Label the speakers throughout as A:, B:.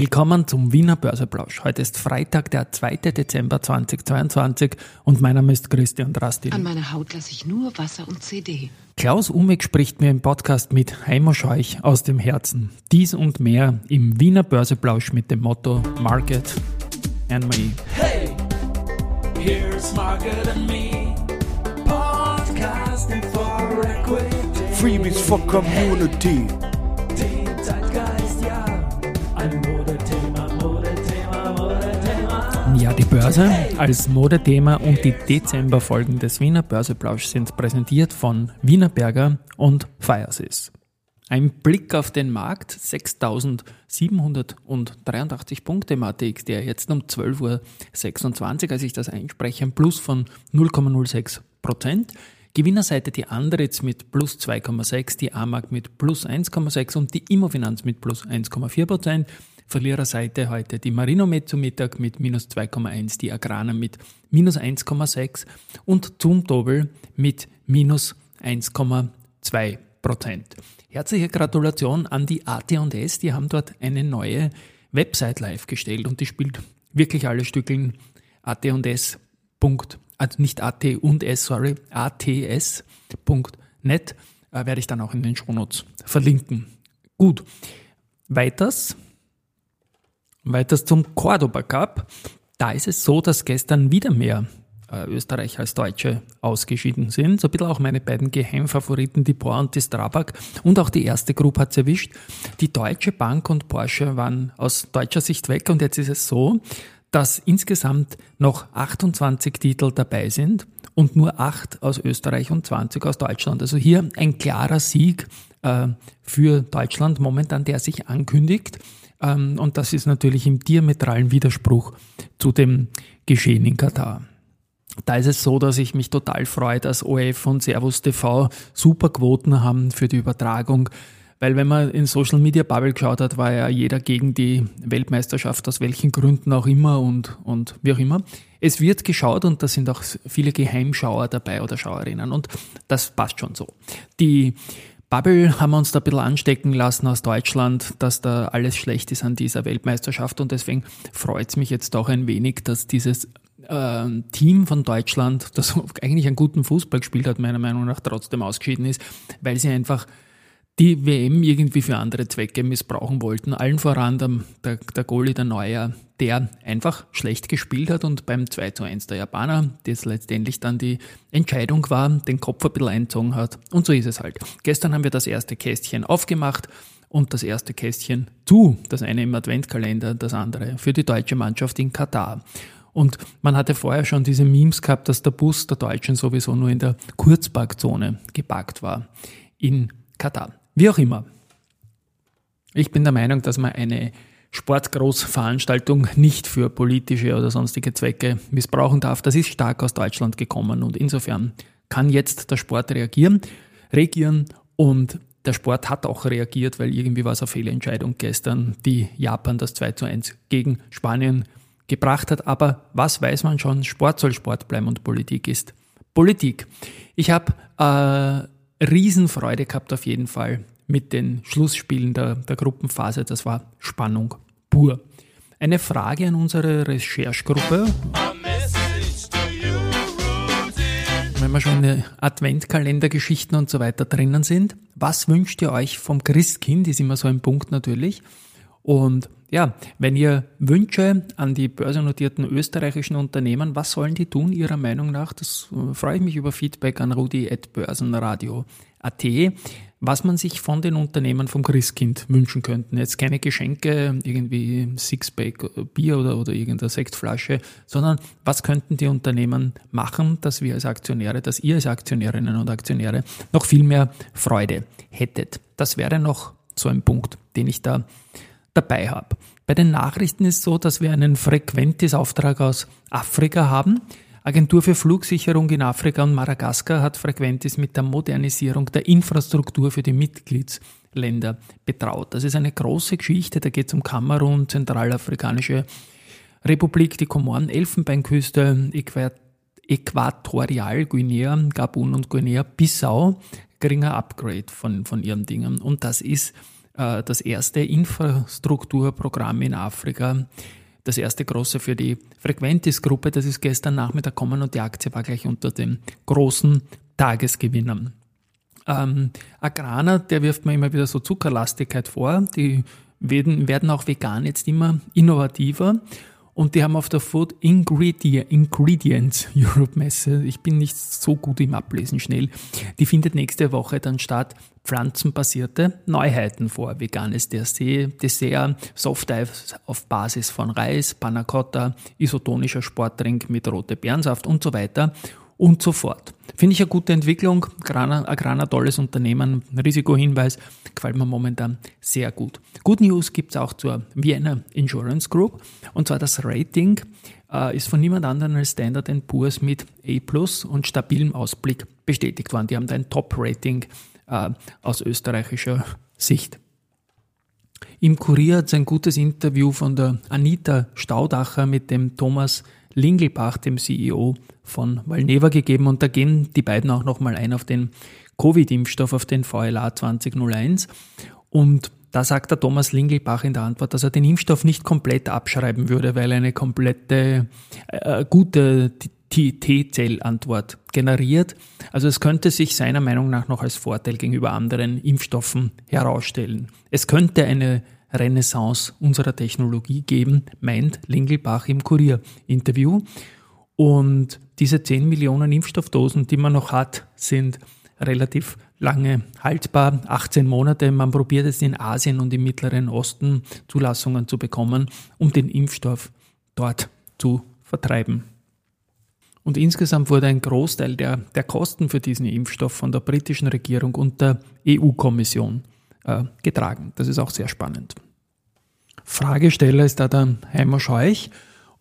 A: Willkommen zum Wiener Börseplausch. Heute ist Freitag, der 2. Dezember 2022 und mein Name ist Christian Drastil.
B: An meiner Haut lasse ich nur Wasser und CD.
A: Klaus Umek spricht mir im Podcast mit Heimo Scheuch aus dem Herzen. Dies und mehr im Wiener Börseplausch mit dem Motto Market and Me.
C: Hey, here's Market and Me. Podcasting for Equity.
D: Freebies for Community.
C: Den
A: die Börse als Modethema und die Dezemberfolgen des Wiener Börseplausch sind präsentiert von Wienerberger und Firesys. Ein Blick auf den Markt, 6.783 Punkte im ATX, der jetzt um 12.26 Uhr, als ich das einspreche, ein Plus von 0,06 Prozent. Gewinnerseite die Andritz mit plus 2,6, die AMAG mit plus 1,6 und die Immofinanz mit plus 1,4 Prozent. Verliererseite heute die Marinomed zu Mittag mit minus 2,1, die Agrana mit minus 1,6 und Zumtobel mit minus 1,2 Prozent. Herzliche Gratulation an die AT&S, die haben dort eine neue Website live gestellt und die spielt wirklich alle Stückeln AT&S. Also nicht AT und S, sorry, ats.net äh, werde ich dann auch in den Shownotes verlinken. Gut, weiters, weiters zum Cordoba Cup. Da ist es so, dass gestern wieder mehr äh, Österreicher als Deutsche ausgeschieden sind. So ein bisschen auch meine beiden Geheimfavoriten, die Bohr und die Strabag. Und auch die erste Gruppe hat es erwischt. Die Deutsche Bank und Porsche waren aus deutscher Sicht weg und jetzt ist es so, dass insgesamt noch 28 Titel dabei sind und nur 8 aus Österreich und 20 aus Deutschland. Also hier ein klarer Sieg äh, für Deutschland momentan, der sich ankündigt. Ähm, und das ist natürlich im diametralen Widerspruch zu dem Geschehen in Katar. Da ist es so, dass ich mich total freue, dass ORF und Servus TV super Quoten haben für die Übertragung. Weil wenn man in Social Media Bubble geschaut hat, war ja jeder gegen die Weltmeisterschaft, aus welchen Gründen auch immer und, und wie auch immer. Es wird geschaut und da sind auch viele Geheimschauer dabei oder Schauerinnen und das passt schon so. Die Bubble haben wir uns da ein bisschen anstecken lassen aus Deutschland, dass da alles schlecht ist an dieser Weltmeisterschaft. Und deswegen freut es mich jetzt auch ein wenig, dass dieses äh, Team von Deutschland, das eigentlich einen guten Fußball gespielt hat, meiner Meinung nach trotzdem ausgeschieden ist, weil sie einfach die WM irgendwie für andere Zwecke missbrauchen wollten. Allen voran der, der, der Goalie, der Neuer, der einfach schlecht gespielt hat und beim 2 zu 1 der Japaner, das letztendlich dann die Entscheidung war, den Kopf ein bisschen einzogen hat. Und so ist es halt. Gestern haben wir das erste Kästchen aufgemacht und das erste Kästchen zu. Das eine im Adventkalender, das andere für die deutsche Mannschaft in Katar. Und man hatte vorher schon diese Memes gehabt, dass der Bus der Deutschen sowieso nur in der Kurzparkzone geparkt war in Katar. Wie auch immer. Ich bin der Meinung, dass man eine Sportgroßveranstaltung nicht für politische oder sonstige Zwecke missbrauchen darf. Das ist stark aus Deutschland gekommen und insofern kann jetzt der Sport reagieren, regieren und der Sport hat auch reagiert, weil irgendwie war es eine Fehlentscheidung gestern, die Japan das 2 zu 1 gegen Spanien gebracht hat. Aber was weiß man schon? Sport soll Sport bleiben und Politik ist Politik. Ich habe äh, Riesenfreude gehabt auf jeden Fall mit den Schlussspielen der, der Gruppenphase. Das war Spannung pur. Eine Frage an unsere Recherchegruppe. Wenn wir schon in Adventkalendergeschichten und so weiter drinnen sind. Was wünscht ihr euch vom Christkind? Ist immer so ein Punkt natürlich. Und ja, wenn ihr Wünsche an die börsennotierten österreichischen Unternehmen, was sollen die tun, Ihrer Meinung nach? Das äh, freue ich mich über Feedback an rudi.börsenradio.at, was man sich von den Unternehmen vom Christkind wünschen könnten. Jetzt keine Geschenke, irgendwie Sixpack äh, Bier oder, oder irgendeine Sektflasche, sondern was könnten die Unternehmen machen, dass wir als Aktionäre, dass ihr als Aktionärinnen und Aktionäre noch viel mehr Freude hättet. Das wäre noch so ein Punkt, den ich da dabei habe. Bei den Nachrichten ist es so, dass wir einen Frequentis-Auftrag aus Afrika haben. Agentur für Flugsicherung in Afrika und Madagaskar hat Frequentis mit der Modernisierung der Infrastruktur für die Mitgliedsländer betraut. Das ist eine große Geschichte, da geht es um Kamerun, Zentralafrikanische Republik, die Komoren, Elfenbeinküste, Äquatorialguinea, Gabun und Guinea-Bissau, geringer Upgrade von, von ihren Dingen. Und das ist das erste Infrastrukturprogramm in Afrika, das erste große für die Frequentis-Gruppe. Das ist gestern Nachmittag gekommen und die Aktie war gleich unter den großen Tagesgewinnern. Ähm, Agrana, der wirft mir immer wieder so Zuckerlastigkeit vor. Die werden, werden auch vegan jetzt immer innovativer. Und die haben auf der Food Ingredient, Ingredients Europe Messe, ich bin nicht so gut im Ablesen schnell, die findet nächste Woche dann statt, pflanzenbasierte Neuheiten vor. Veganes Dessert, Soft Eis auf Basis von Reis, Panna Cotta, isotonischer Sportdrink mit rote Beerensaft und so weiter und so fort. Finde ich eine gute Entwicklung. Agrana, tolles Unternehmen, Risikohinweis, gefällt mir momentan sehr gut. Good News gibt es auch zur Vienna Insurance Group und zwar das Rating äh, ist von niemand anderem als Standard Poor's mit A Plus und stabilem Ausblick bestätigt worden. Die haben da ein Top-Rating äh, aus österreichischer Sicht. Im Kurier hat es ein gutes Interview von der Anita Staudacher mit dem Thomas Lingelbach, dem CEO von Valneva gegeben und da gehen die beiden auch nochmal ein auf den Covid-Impfstoff, auf den VLA 2001 und da sagt der Thomas Lingelbach in der Antwort, dass er den Impfstoff nicht komplett abschreiben würde, weil eine komplette äh, gute T-Zellantwort generiert. Also es könnte sich seiner Meinung nach noch als Vorteil gegenüber anderen Impfstoffen herausstellen. Es könnte eine Renaissance unserer Technologie geben, meint Lingelbach im Kurier-Interview. Und diese 10 Millionen Impfstoffdosen, die man noch hat, sind relativ lange haltbar, 18 Monate. Man probiert jetzt in Asien und im Mittleren Osten Zulassungen zu bekommen, um den Impfstoff dort zu vertreiben. Und insgesamt wurde ein Großteil der, der Kosten für diesen Impfstoff von der britischen Regierung und der EU-Kommission äh, getragen. Das ist auch sehr spannend. Fragesteller ist da der Heimer Scheuch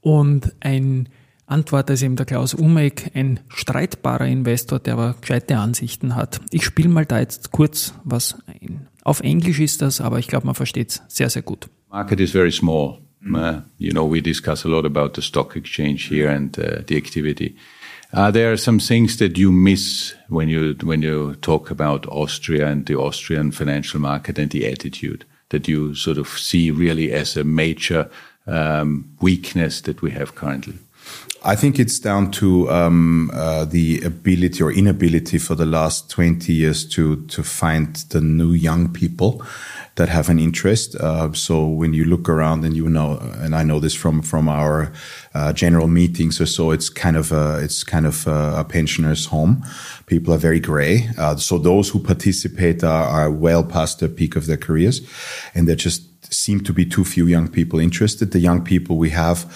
A: und ein Antworter ist eben der Klaus Umek, ein streitbarer Investor, der aber gescheite Ansichten hat. Ich spiele mal da jetzt kurz was ein. Auf Englisch ist das, aber ich glaube, man versteht es sehr, sehr gut.
E: Market is very small. Uh, you know, we discuss a lot about the stock exchange here and uh, the activity. Uh, there are some things that you miss when you when you talk about Austria and the Austrian financial market and the attitude that you sort of see really as a major um, weakness that we have currently.
F: I think it's down to um, uh, the ability or inability for the last 20 years to to find the new young people that have an interest. Uh, so when you look around and you know, and I know this from from our uh, general meetings or so, it's kind of a, it's kind of a, a pensioner's home. People are very gray. Uh, so those who participate are, are well past the peak of their careers, and there just seem to be too few young people interested. The young people we have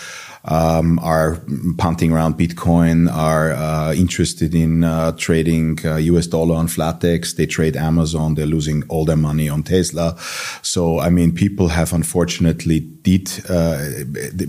F: um, are punting around Bitcoin, are uh, interested in uh, trading uh, US dollar on Flatex. They trade Amazon. They're losing all their money on Tesla. So, I mean, people have unfortunately did, uh,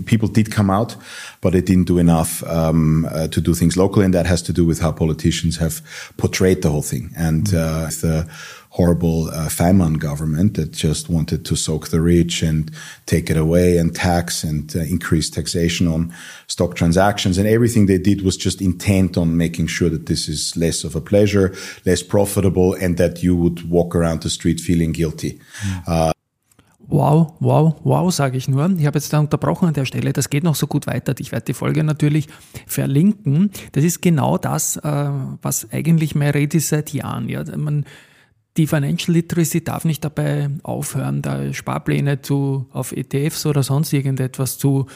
F: people did come out, but it didn't do enough um, uh, to do things locally. And that has to do with how politicians have portrayed the whole thing. And uh, the horrible uh, famine government that just wanted to soak the rich and take it away and tax and uh, increase taxation on stock transactions. And everything they did was just intent on making sure that this is less of a pleasure, less profitable, and that you would walk around the street feeling guilty. Uh,
A: Wow, wow, wow, sage ich nur. Ich habe jetzt da unterbrochen an der Stelle. Das geht noch so gut weiter. Ich werde die Folge natürlich verlinken. Das ist genau das, äh, was eigentlich mehr Rede ist seit Jahren. Ja, man, die Financial Literacy darf nicht dabei aufhören, da Sparpläne zu, auf ETFs oder sonst irgendetwas zu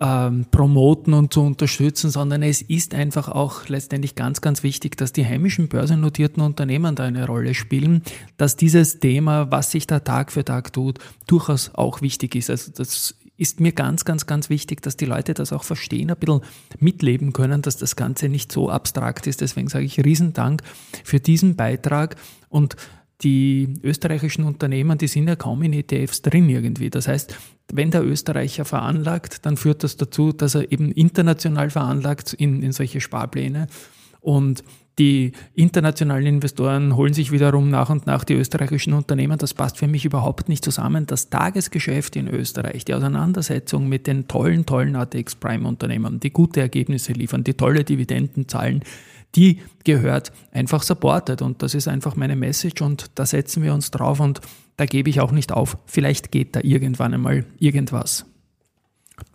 A: ähm, promoten und zu unterstützen, sondern es ist einfach auch letztendlich ganz, ganz wichtig, dass die heimischen börsennotierten Unternehmen da eine Rolle spielen, dass dieses Thema, was sich da Tag für Tag tut, durchaus auch wichtig ist. Also das ist mir ganz, ganz, ganz wichtig, dass die Leute das auch verstehen, ein bisschen mitleben können, dass das Ganze nicht so abstrakt ist. Deswegen sage ich Riesendank für diesen Beitrag und die österreichischen Unternehmen, die sind ja kaum in ETFs drin irgendwie. Das heißt, wenn der Österreicher veranlagt, dann führt das dazu, dass er eben international veranlagt in, in solche Sparpläne und die internationalen Investoren holen sich wiederum nach und nach die österreichischen Unternehmen. Das passt für mich überhaupt nicht zusammen. Das Tagesgeschäft in Österreich, die Auseinandersetzung mit den tollen, tollen ATX Prime Unternehmen, die gute Ergebnisse liefern, die tolle Dividenden zahlen, die gehört einfach supported und das ist einfach meine Message und da setzen wir uns drauf und da gebe ich auch nicht auf. Vielleicht geht da irgendwann einmal irgendwas.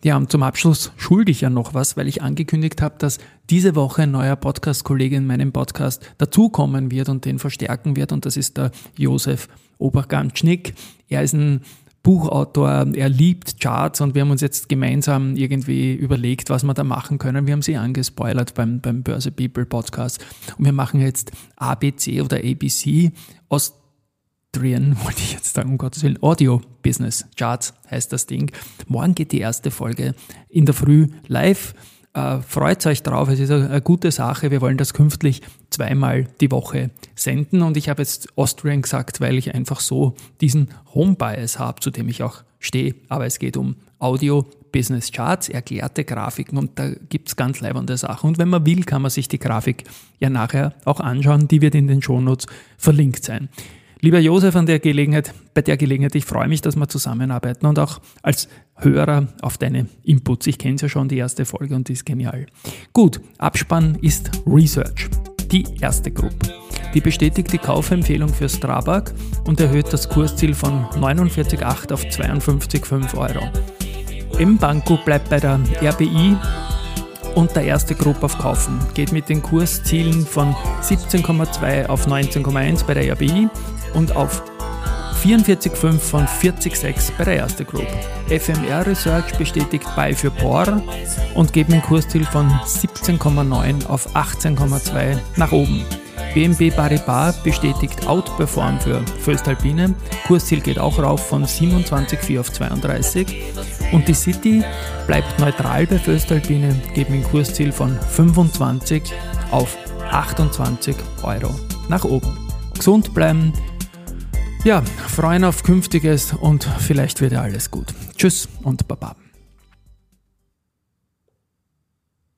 A: Ja, und zum Abschluss schulde ich ja noch was, weil ich angekündigt habe, dass diese Woche ein neuer Podcast-Kollege in meinem Podcast dazukommen wird und den verstärken wird. Und das ist der Josef Obergamtschnick. Er ist ein Buchautor, er liebt Charts und wir haben uns jetzt gemeinsam irgendwie überlegt, was wir da machen können. Wir haben sie angespoilert beim, beim Börse People Podcast und wir machen jetzt ABC oder ABC aus Austrian, wollte ich jetzt sagen, um Gottes Willen, Audio Business Charts heißt das Ding. Morgen geht die erste Folge in der Früh live. Äh, freut euch drauf, es ist eine, gute Sache. Wir wollen das künftig zweimal die Woche senden und ich habe jetzt Austrian gesagt, weil ich einfach so diesen Home Bias habe, zu dem ich auch stehe. Aber es geht um Audio Business Charts, erklärte Grafiken und da gibt's ganz leibende Sachen. Und wenn man will, kann man sich die Grafik ja nachher auch anschauen. Die wird in den Shownotes verlinkt sein. Lieber Josef, an der Gelegenheit, bei der Gelegenheit, ich freue mich, dass wir zusammenarbeiten und auch als Hörer auf deine Inputs. Ich kenne ja schon die erste Folge und die ist genial. Gut, Abspann ist Research. Die erste Gruppe. Die bestätigt die Kaufempfehlung für Strabag und erhöht das Kursziel von 49,8 auf 52,5 Euro. M-Banco bleibt bei der RBI und der erste Gruppe auf Kaufen. Geht mit den Kurszielen von 17,2 auf 19,1 bei der RBI und auf 44,5 von 40,6 bei der ersten Group. FMR Research bestätigt Buy für POR und geben ein Kursziel von 17,9 auf 18,2 nach oben. BNB Paribas bestätigt Outperform für Föstalpine. Kursziel geht auch rauf von 27,4 auf 32. Und die City bleibt neutral bei Föstalpine, geben ein Kursziel von 25 auf 28 Euro nach oben. Gesund bleiben, ja, freuen auf Künftiges und vielleicht wird ja alles gut. Tschüss und Baba.